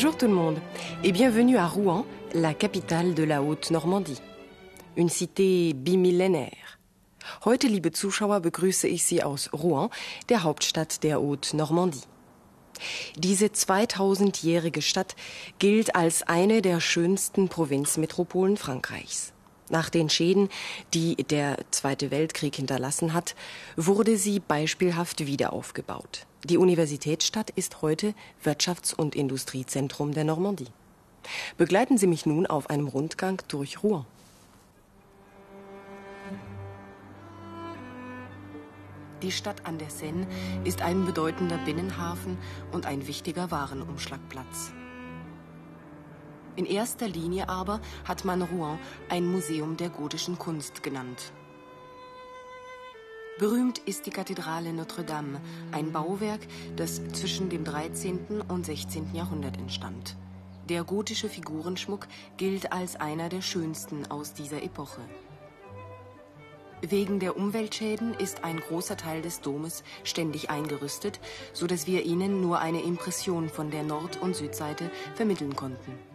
Bonjour tout le monde et bienvenue à Rouen, la capitale de la Haute-Normandie. Une cité bimillénaire. Heute, liebe Zuschauer, begrüße ich Sie aus Rouen, der Hauptstadt der Haute-Normandie. Diese 2000-jährige Stadt gilt als eine der schönsten Provinzmetropolen Frankreichs. Nach den Schäden, die der Zweite Weltkrieg hinterlassen hat, wurde sie beispielhaft wiederaufgebaut. Die Universitätsstadt ist heute Wirtschafts- und Industriezentrum der Normandie. Begleiten Sie mich nun auf einem Rundgang durch Rouen. Die Stadt an der Seine ist ein bedeutender Binnenhafen und ein wichtiger Warenumschlagplatz. In erster Linie aber hat man Rouen ein Museum der gotischen Kunst genannt. Berühmt ist die Kathedrale Notre-Dame, ein Bauwerk, das zwischen dem 13. und 16. Jahrhundert entstand. Der gotische Figurenschmuck gilt als einer der schönsten aus dieser Epoche. Wegen der Umweltschäden ist ein großer Teil des Domes ständig eingerüstet, so dass wir Ihnen nur eine Impression von der Nord- und Südseite vermitteln konnten.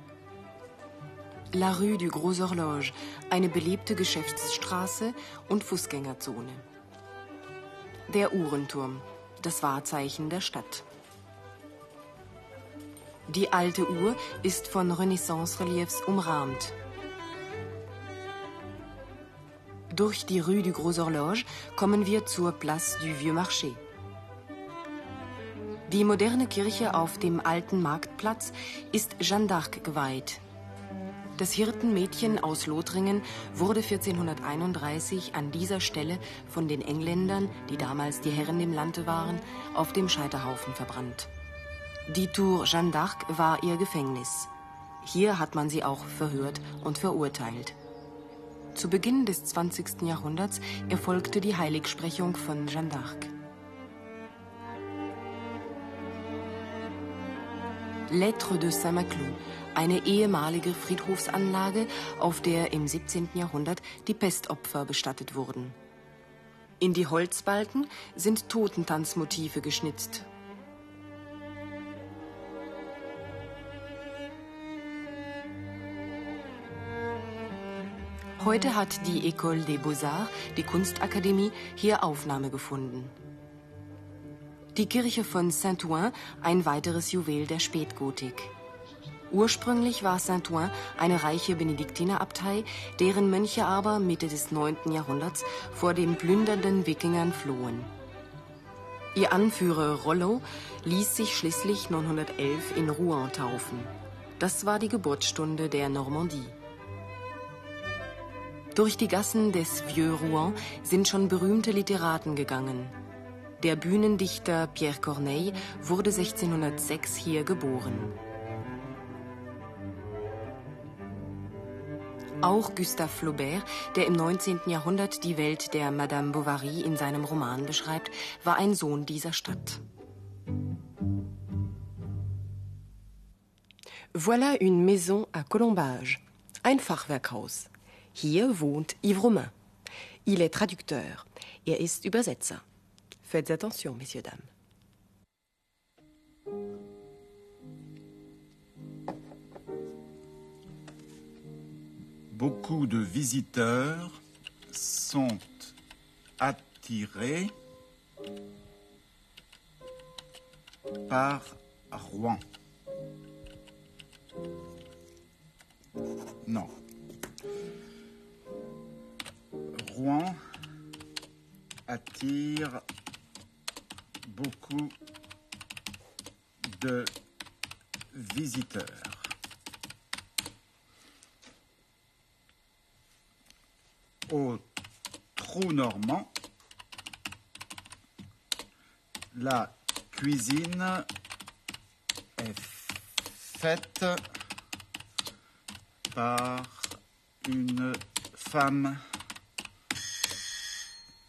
La Rue du Gros Horloge, eine beliebte Geschäftsstraße und Fußgängerzone. Der Uhrenturm, das Wahrzeichen der Stadt. Die alte Uhr ist von Renaissance-Reliefs umrahmt. Durch die Rue du Gros Horloge kommen wir zur Place du Vieux Marché. Die moderne Kirche auf dem alten Marktplatz ist Jeanne d'Arc geweiht. Das Hirtenmädchen aus Lothringen wurde 1431 an dieser Stelle von den Engländern, die damals die Herren im Lande waren, auf dem Scheiterhaufen verbrannt. Die Tour Jeanne d'Arc war ihr Gefängnis. Hier hat man sie auch verhört und verurteilt. Zu Beginn des 20. Jahrhunderts erfolgte die Heiligsprechung von Jeanne d'Arc. Lettre de Saint-Maclou, eine ehemalige Friedhofsanlage, auf der im 17. Jahrhundert die Pestopfer bestattet wurden. In die Holzbalken sind Totentanzmotive geschnitzt. Heute hat die École des Beaux-Arts, die Kunstakademie, hier Aufnahme gefunden. Die Kirche von Saint-Ouen, ein weiteres Juwel der Spätgotik. Ursprünglich war Saint-Ouen eine reiche Benediktinerabtei, deren Mönche aber Mitte des 9. Jahrhunderts vor den plündernden Wikingern flohen. Ihr Anführer Rollo ließ sich schließlich 911 in Rouen taufen. Das war die Geburtsstunde der Normandie. Durch die Gassen des Vieux Rouen sind schon berühmte Literaten gegangen. Der Bühnendichter Pierre Corneille wurde 1606 hier geboren. Auch Gustave Flaubert, der im 19. Jahrhundert die Welt der Madame Bovary in seinem Roman beschreibt, war ein Sohn dieser Stadt. Voilà une maison à Colombage, ein Fachwerkhaus. Hier wohnt Yves Romain. Il est traducteur. Er ist Übersetzer. Faites attention, messieurs, dames. Beaucoup de visiteurs sont attirés par Rouen. Non. Rouen attire beaucoup de visiteurs. Au trou normand, la cuisine est faite par une femme.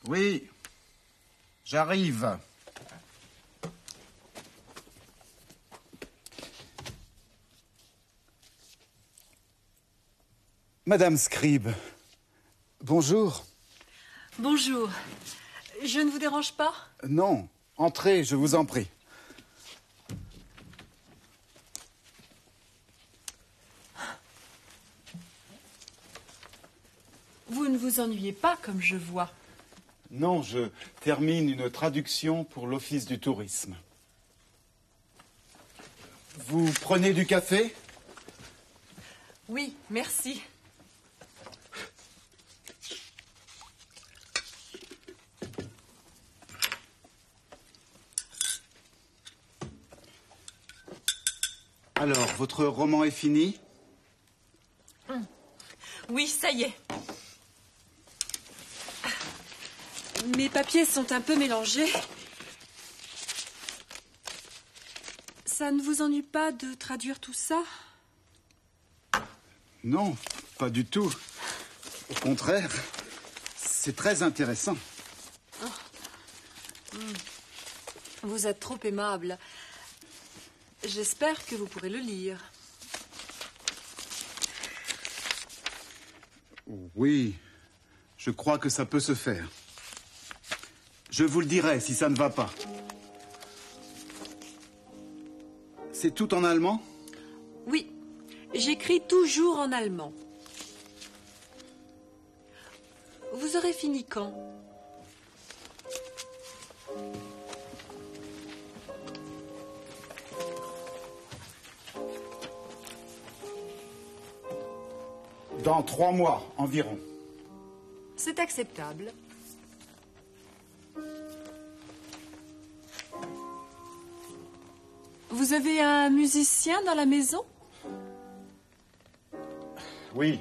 Oui, j'arrive. Madame Scribe, bonjour. Bonjour. Je ne vous dérange pas? Non. Entrez, je vous en prie. Vous ne vous ennuyez pas comme je vois? Non, je termine une traduction pour l'Office du tourisme. Vous prenez du café? Oui, merci. Alors, votre roman est fini? Oui, ça y est. Mes papiers sont un peu mélangés. Ça ne vous ennuie pas de traduire tout ça? Non, pas du tout. Au contraire, c'est très intéressant. Vous êtes trop aimable. J'espère que vous pourrez le lire. Oui, je crois que ça peut se faire. Je vous le dirai si ça ne va pas. C'est tout en allemand? Oui, j'écris toujours en allemand. Vous aurez fini quand? Dans trois mois environ. C'est acceptable. Vous avez un musicien dans la maison? Oui,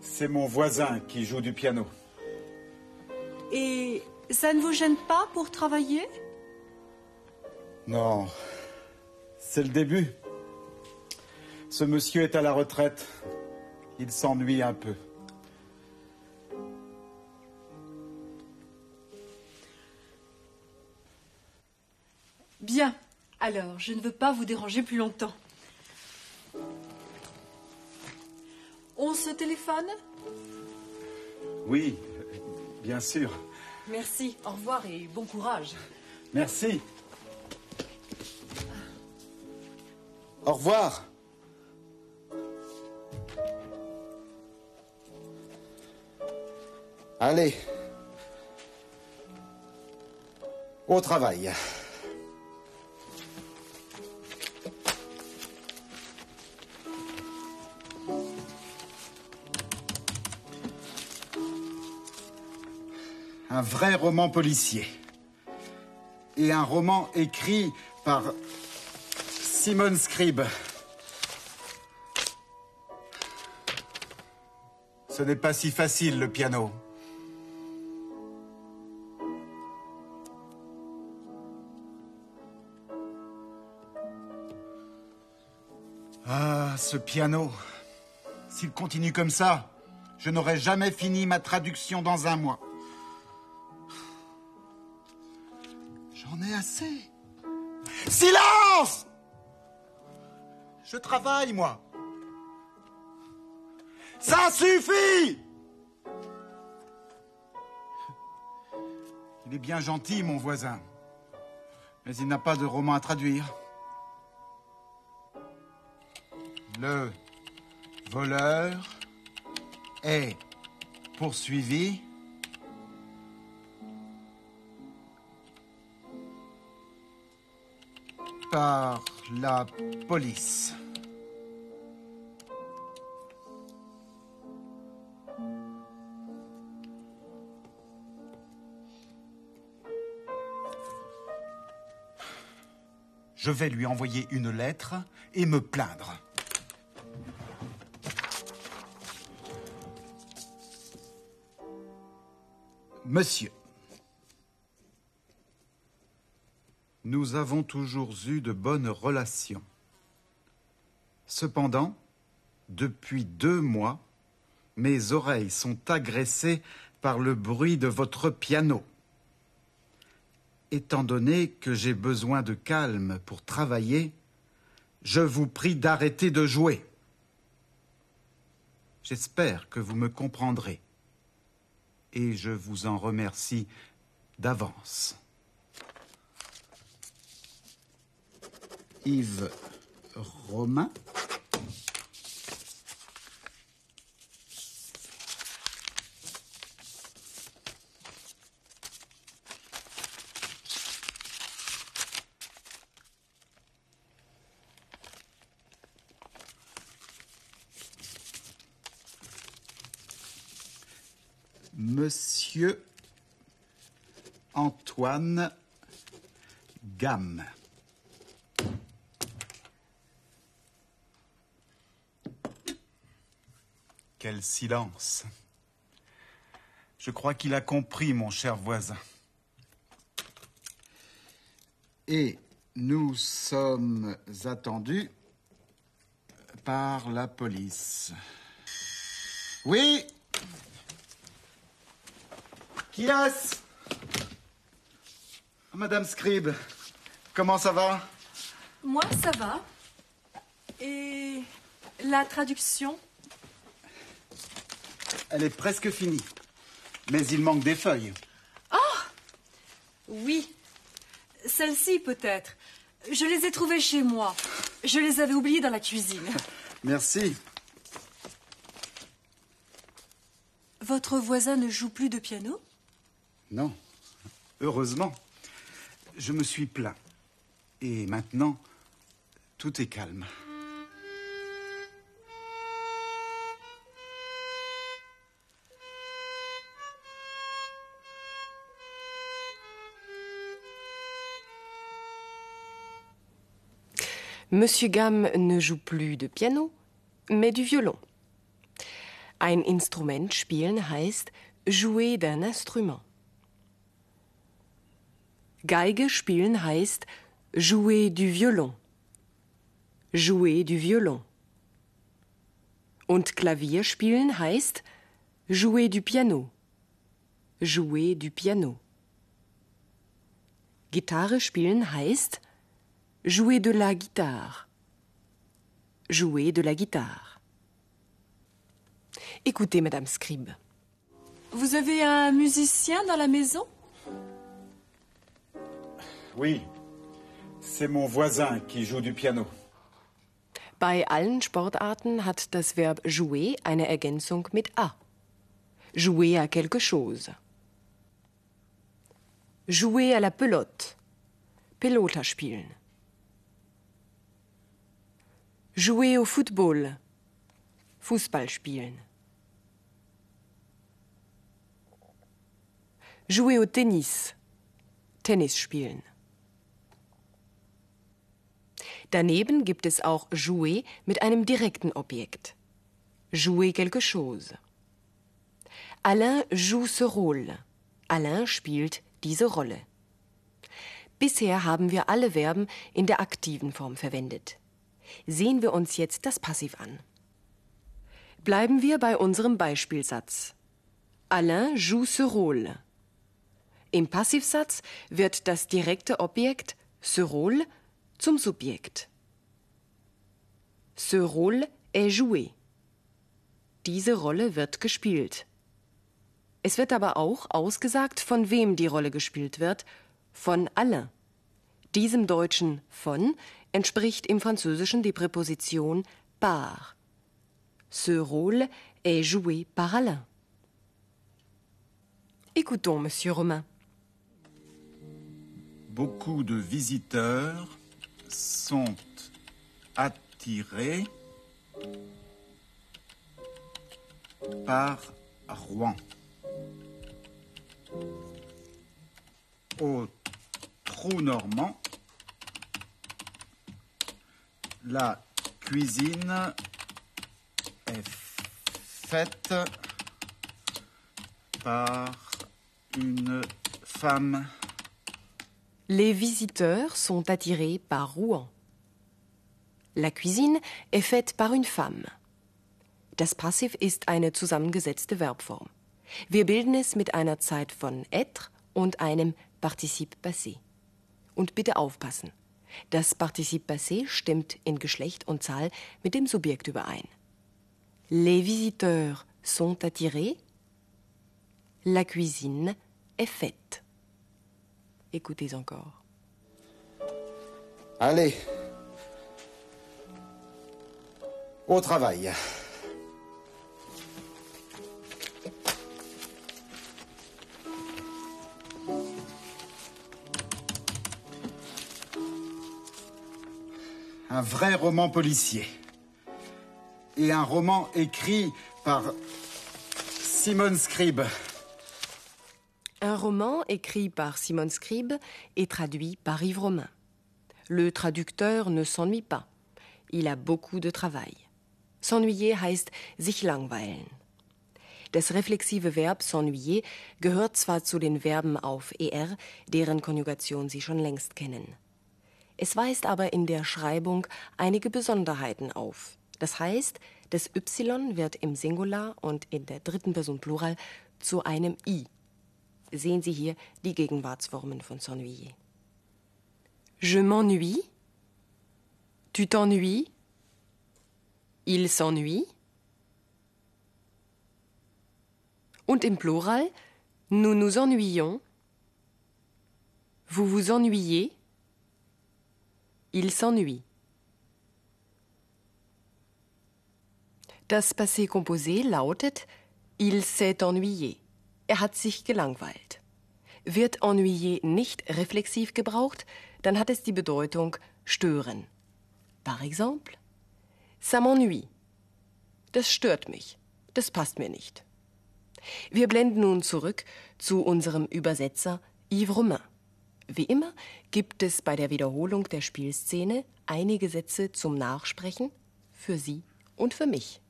c'est mon voisin qui joue du piano. Et ça ne vous gêne pas pour travailler? Non, c'est le début. Ce monsieur est à la retraite. Il s'ennuie un peu. Bien. Alors, je ne veux pas vous déranger plus longtemps. On se téléphone? Oui, bien sûr. Merci. Au revoir et bon courage. Merci. Au revoir. Allez. Au travail. Un vrai roman policier. Et un roman écrit par Simone Scribe. Ce n'est pas si facile, le piano. Ce piano. S'il continue comme ça, je n'aurai jamais fini ma traduction dans un mois. J'en ai assez. Silence Je travaille, moi. Ça suffit Il est bien gentil, mon voisin. Mais il n'a pas de roman à traduire. Le voleur est poursuivi par la police. Je vais lui envoyer une lettre et me plaindre. Monsieur, nous avons toujours eu de bonnes relations. Cependant, depuis deux mois, mes oreilles sont agressées par le bruit de votre piano. Étant donné que j'ai besoin de calme pour travailler, je vous prie d'arrêter de jouer. J'espère que vous me comprendrez. Et je vous en remercie d'avance. Yves Romain. Monsieur Antoine Gamme. Quel silence. Je crois qu'il a compris, mon cher voisin. Et nous sommes attendus par la police. Oui Est-ce Madame Scribe, comment ça va? Moi, ça va. Et la traduction? Elle est presque finie. Mais il manque des feuilles. Oui. Celle-ci, peut-être. Je les ai trouvées chez moi. Je les avais oubliées dans la cuisine. Merci. Votre voisin ne joue plus de piano? Non. Heureusement. Je me suis plaint. Et maintenant, tout est calme. Monsieur Gamme ne joue plus de piano, mais du violon. Ein Instrument spielen heißt jouer d'un instrument. Geige spielen heißt jouer du violon. Jouer du violon. Und Klavier spielen heißt jouer du piano. Jouer du piano. Gitarre spielen heißt jouer de la guitare. Jouer de la guitare. Écoutez, Madame Scribe. Vous avez un musicien dans la maison? Oui. C'est mon voisin qui joue du piano. Bei allen Sportarten hat das Verb jouer eine Ergänzung mit a. Jouer à quelque chose. Jouer à la pelote. Pelota spielen. Jouer au Football. Fußball spielen. Jouer au Tennis. Tennis spielen. Daneben gibt es auch jouer mit einem direkten Objekt. Jouer quelque chose. Alain joue ce rôle. Alain spielt diese Rolle. Bisher haben wir alle Verben in der aktiven Form verwendet. Sehen wir uns jetzt das Passiv an. Bleiben wir bei unserem Beispielsatz. Alain joue ce rôle. Im Passivsatz wird das direkte Objekt ce rôle zum Subjekt. Ce rôle est joué. Diese Rolle wird gespielt. Es wird aber auch ausgesagt, von wem die Rolle gespielt wird, von Alain. Diesem deutschen von entspricht im Französischen die Präposition par. Ce rôle est joué par Alain. Écoutons, Monsieur Romain. Beaucoup de visiteurs sont attirés par Rouen. Au trou normand, la cuisine est faite par une femme Les visiteurs sont attirés par Rouen. La cuisine est faite par une femme. Das Passiv ist eine zusammengesetzte Verbform. Wir bilden es mit einer Zeit von être und einem Partizip passé. Und bitte aufpassen. Das Partizip passé stimmt in Geschlecht und Zahl mit dem Subjekt überein. Les visiteurs sont attirés. La cuisine est faite. Écoutez encore. Allez. Au travail. un vrai roman policier. Et un roman écrit par Simone Scribe. Un roman écrit par Simone Scribe et traduit par Yves Romain. Le traducteur ne s'ennuie pas. Il a beaucoup de travail. S'ennuyer heißt sich langweilen. Das reflexive Verb s'ennuyer gehört zwar zu den Verben auf er, deren Konjugation Sie schon längst kennen. Es weist aber in der Schreibung einige Besonderheiten auf. Das heißt, das Y wird im Singular und in der dritten Person Plural zu einem I. Sehen Sie hier die Gegenwartsformen von s'ennuyer. Je m'ennuie. Tu t'ennuies. Il s'ennuie. Und im Plural, nous nous ennuyons. Vous vous ennuyez. Il s'ennuie. Das Passé composé lautet Il s'est ennuyé. Er hat sich gelangweilt. Wird ennuyé nicht reflexiv gebraucht, dann hat es die Bedeutung stören. Par exemple, ça m'ennuie. Das stört mich. Das passt mir nicht. Wir blenden nun zurück zu unserem Übersetzer Yves Romain. Wie immer gibt es bei der Wiederholung der Spielszene einige Sätze zum Nachsprechen für Sie und für mich.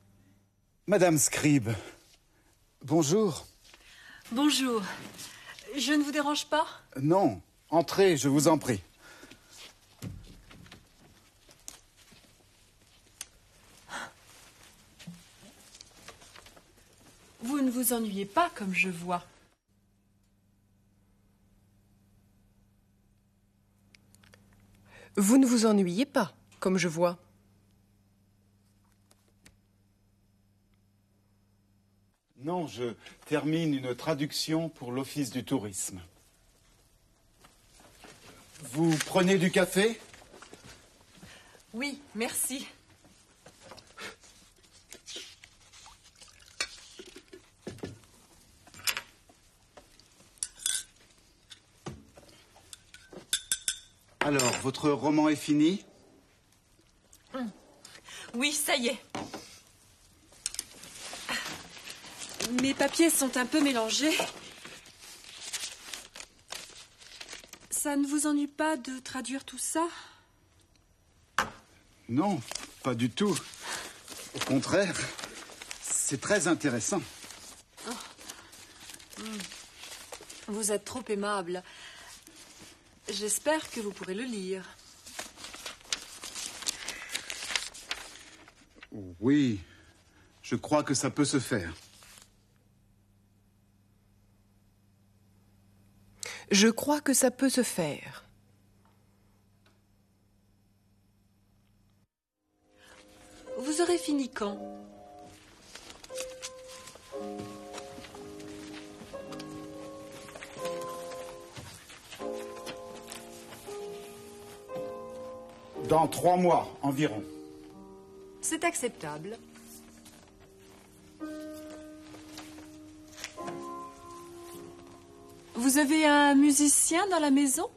Madame Scribe, bonjour. Bonjour. Je ne vous dérange pas Non, entrez, je vous en prie. Vous ne vous ennuyez pas comme je vois. Vous ne vous ennuyez pas, comme je vois. Non, je termine une traduction pour l'Office du tourisme. Vous prenez du café? Oui, merci. Alors, votre roman est fini? Oui, ça y est. Mes papiers sont un peu mélangés. Ça ne vous ennuie pas de traduire tout ça? Non, pas du tout. Au contraire, c'est très intéressant. Vous êtes trop aimable. J'espère que vous pourrez le lire. Oui, je crois que ça peut se faire. Je crois que ça peut se faire. Vous aurez fini quand? Dans trois mois environ. C'est acceptable. Vous avez un musicien dans la maison?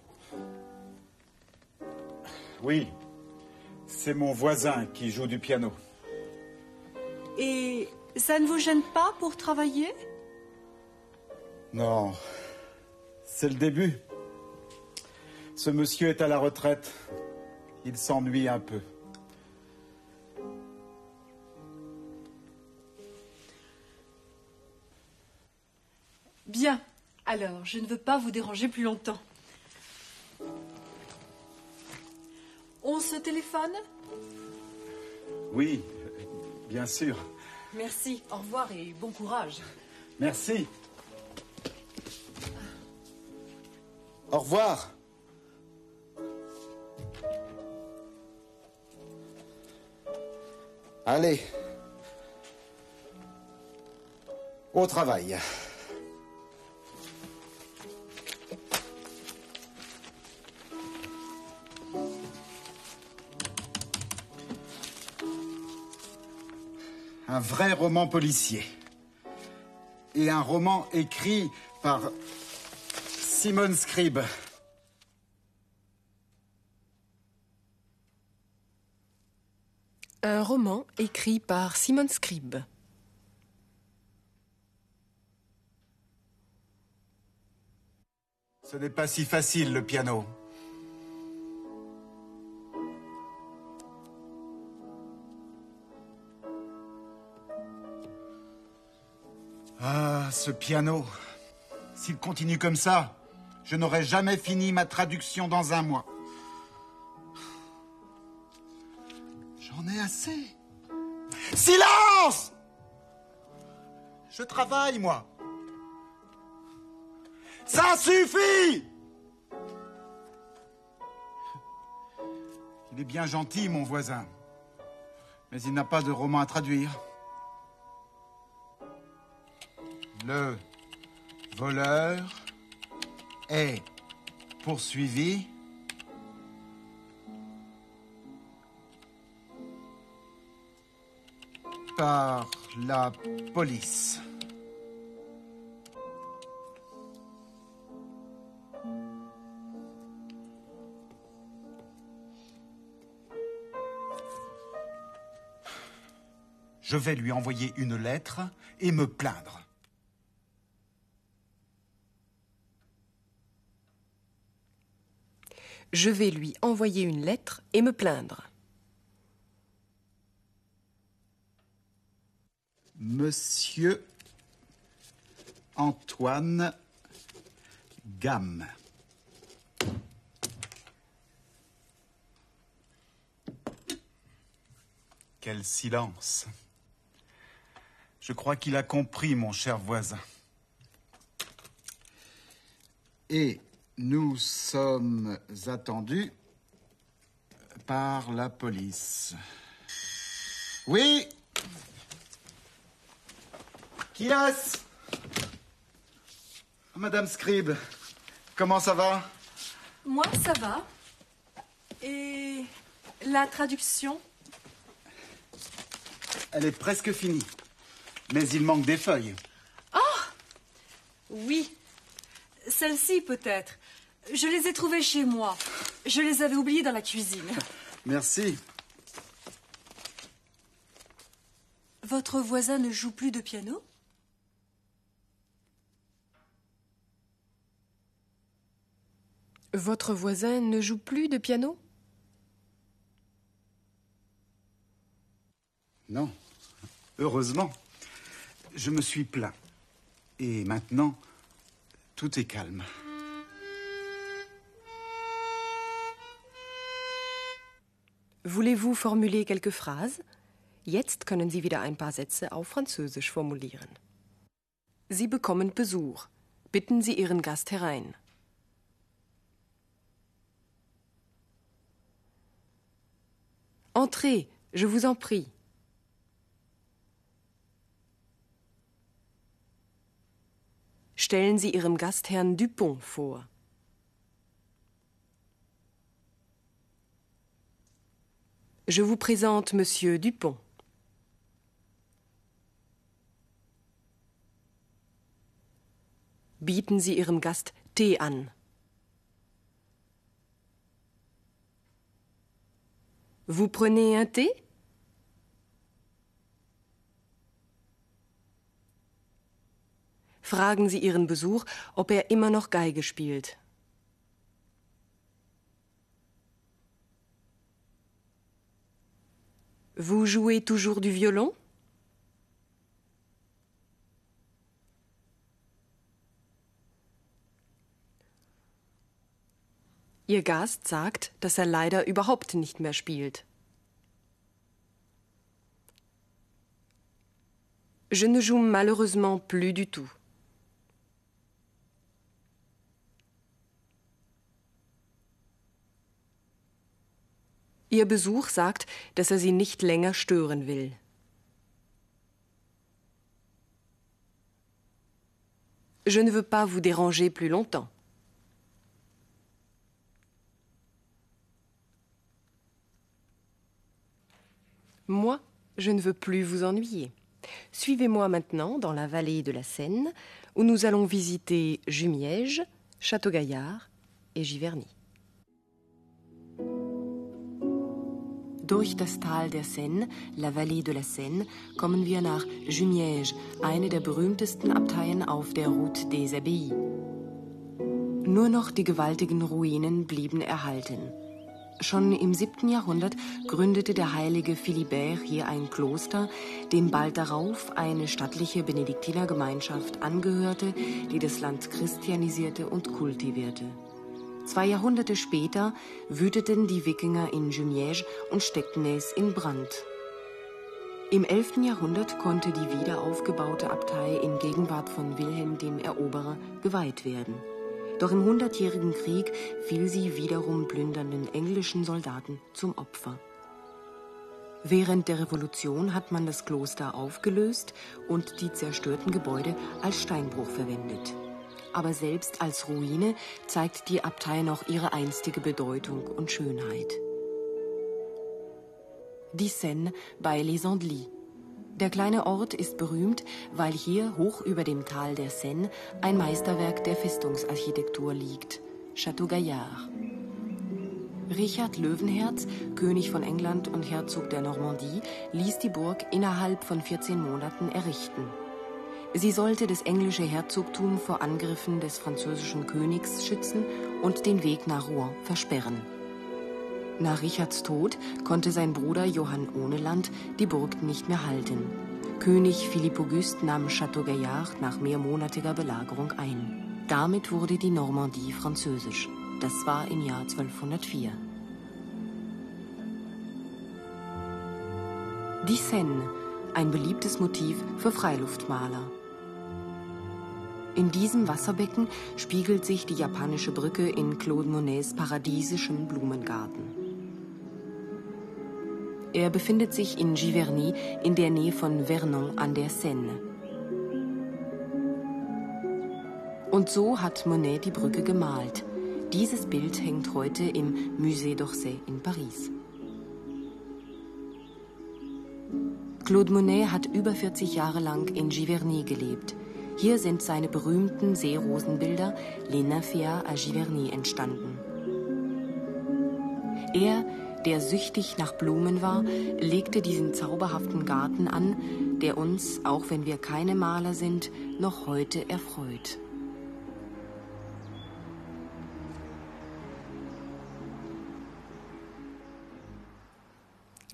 Oui, c'est mon voisin qui joue du piano. Et ça ne vous gêne pas pour travailler? Non, c'est le début. Ce monsieur est à la retraite. Il s'ennuie un peu. Alors, je ne veux pas vous déranger plus longtemps. On se téléphone? Oui, bien sûr. Merci. Au revoir et bon courage. Merci. Au revoir. Allez. Au travail. Un vrai roman policier. Et un roman écrit par Simone Scribe. Un roman écrit par Simone Scribe. Ce n'est pas si facile, le piano. Ah, ce piano. S'il continue comme ça, je n'aurai jamais fini ma traduction dans un mois. J'en ai assez. Silence Je travaille, moi. Ça suffit Il est bien gentil, mon voisin. Mais il n'a pas de roman à traduire. Le voleur est poursuivi par la police. Je vais lui envoyer une lettre et me plaindre. Je vais lui envoyer une lettre et me plaindre. Monsieur Antoine Gamme. Quel silence. Je crois qu'il a compris, mon cher voisin. Et nous sommes attendus par la police. Oui Qui est-ce? Madame Scribe, comment ça va? Moi, ça va. Et la traduction? Elle est presque finie. Mais il manque des feuilles. Oui. Celles-ci, peut-être. Je les ai trouvées chez moi. Je les avais oubliées dans la cuisine. Merci. Votre voisin ne joue plus de piano? Votre voisin ne joue plus de piano? Non. Heureusement. Je me suis plaint. Et maintenant, tout est calme. Voulez-vous formuler quelques phrases Jetzt können Sie wieder ein paar Sätze auf Französisch formulieren. Sie bekommen Besuch. Bitten Sie Ihren Gast herein. Entrez, je vous en prie. Stellen Sie Ihrem Gast Herrn Dupont vor. Je vous présente Monsieur Dupont. Bieten Sie Ihrem Gast Tee an. Vous prenez un thé Fragen Sie Ihren Besuch, ob er immer noch Geige spielt. Vous jouez toujours du violon? Ihr Gast sagt, dass er leider überhaupt nicht mehr spielt. Je ne joue malheureusement plus du tout. Ihr Besuch sagt, dass er sie nicht länger stören will. Je ne veux pas vous déranger plus longtemps. Moi, je ne veux plus vous ennuyer. Suivez-moi maintenant dans la vallée de la Seine, où nous allons visiter Jumièges, Château-Gaillard et Giverny. Durch das Tal der Seine, la Vallée de la Seine, kommen wir nach Jumièges, eine der berühmtesten Abteien auf der Route des Abbayes. Nur noch die gewaltigen Ruinen blieben erhalten. Schon im 7. Jahrhundert gründete der heilige Philibert hier ein Kloster, dem bald darauf eine stattliche Benediktinergemeinschaft angehörte, die das Land christianisierte und kultivierte. Zwei Jahrhunderte später wüteten die Wikinger in Jumièges und steckten es in Brand. Im 11. Jahrhundert konnte die wiederaufgebaute Abtei in Gegenwart von Wilhelm dem Eroberer geweiht werden. Doch im Hundertjährigen Krieg fiel sie wiederum plündernden englischen Soldaten zum Opfer. Während der Revolution hat man das Kloster aufgelöst und die zerstörten Gebäude als Steinbruch verwendet. Aber selbst als Ruine zeigt die Abtei noch ihre einstige Bedeutung und Schönheit. Die Seine bei Les Andelys der kleine Ort ist berühmt, weil hier hoch über dem Tal der Seine ein Meisterwerk der Festungsarchitektur liegt, Château Gaillard. Richard Löwenherz, König von England und Herzog der Normandie, ließ die Burg innerhalb von 14 Monaten errichten. Sie sollte das englische Herzogtum vor Angriffen des französischen Königs schützen und den Weg nach Rouen versperren. Nach Richards Tod konnte sein Bruder Johann Ohneland die Burg nicht mehr halten. König Philipp Auguste nahm Château Gaillard nach mehrmonatiger Belagerung ein. Damit wurde die Normandie französisch. Das war im Jahr 1204. Die Seine, ein beliebtes Motiv für Freiluftmaler. In diesem Wasserbecken spiegelt sich die japanische Brücke in Claude Monets paradiesischem Blumengarten. Er befindet sich in Giverny in der Nähe von Vernon an der Seine. Und so hat Monet die Brücke gemalt. Dieses Bild hängt heute im Musée d'Orsay in Paris. Claude Monet hat über 40 Jahre lang in Giverny gelebt. Hier sind seine berühmten Seerosenbilder Les Nymphéas à Giverny entstanden. Er der süchtig nach Blumen war, legte diesen zauberhaften Garten an, der uns, auch wenn wir keine Maler sind, noch heute erfreut.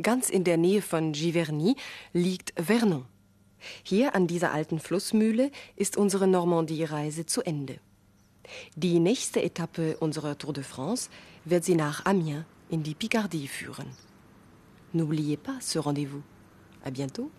Ganz in der Nähe von Giverny liegt Vernon. Hier an dieser alten Flussmühle ist unsere Normandie-Reise zu Ende. Die nächste Etappe unserer Tour de France wird sie nach Amiens in die Picardie führen. N'oubliez pas ce rendez-vous. À bientôt.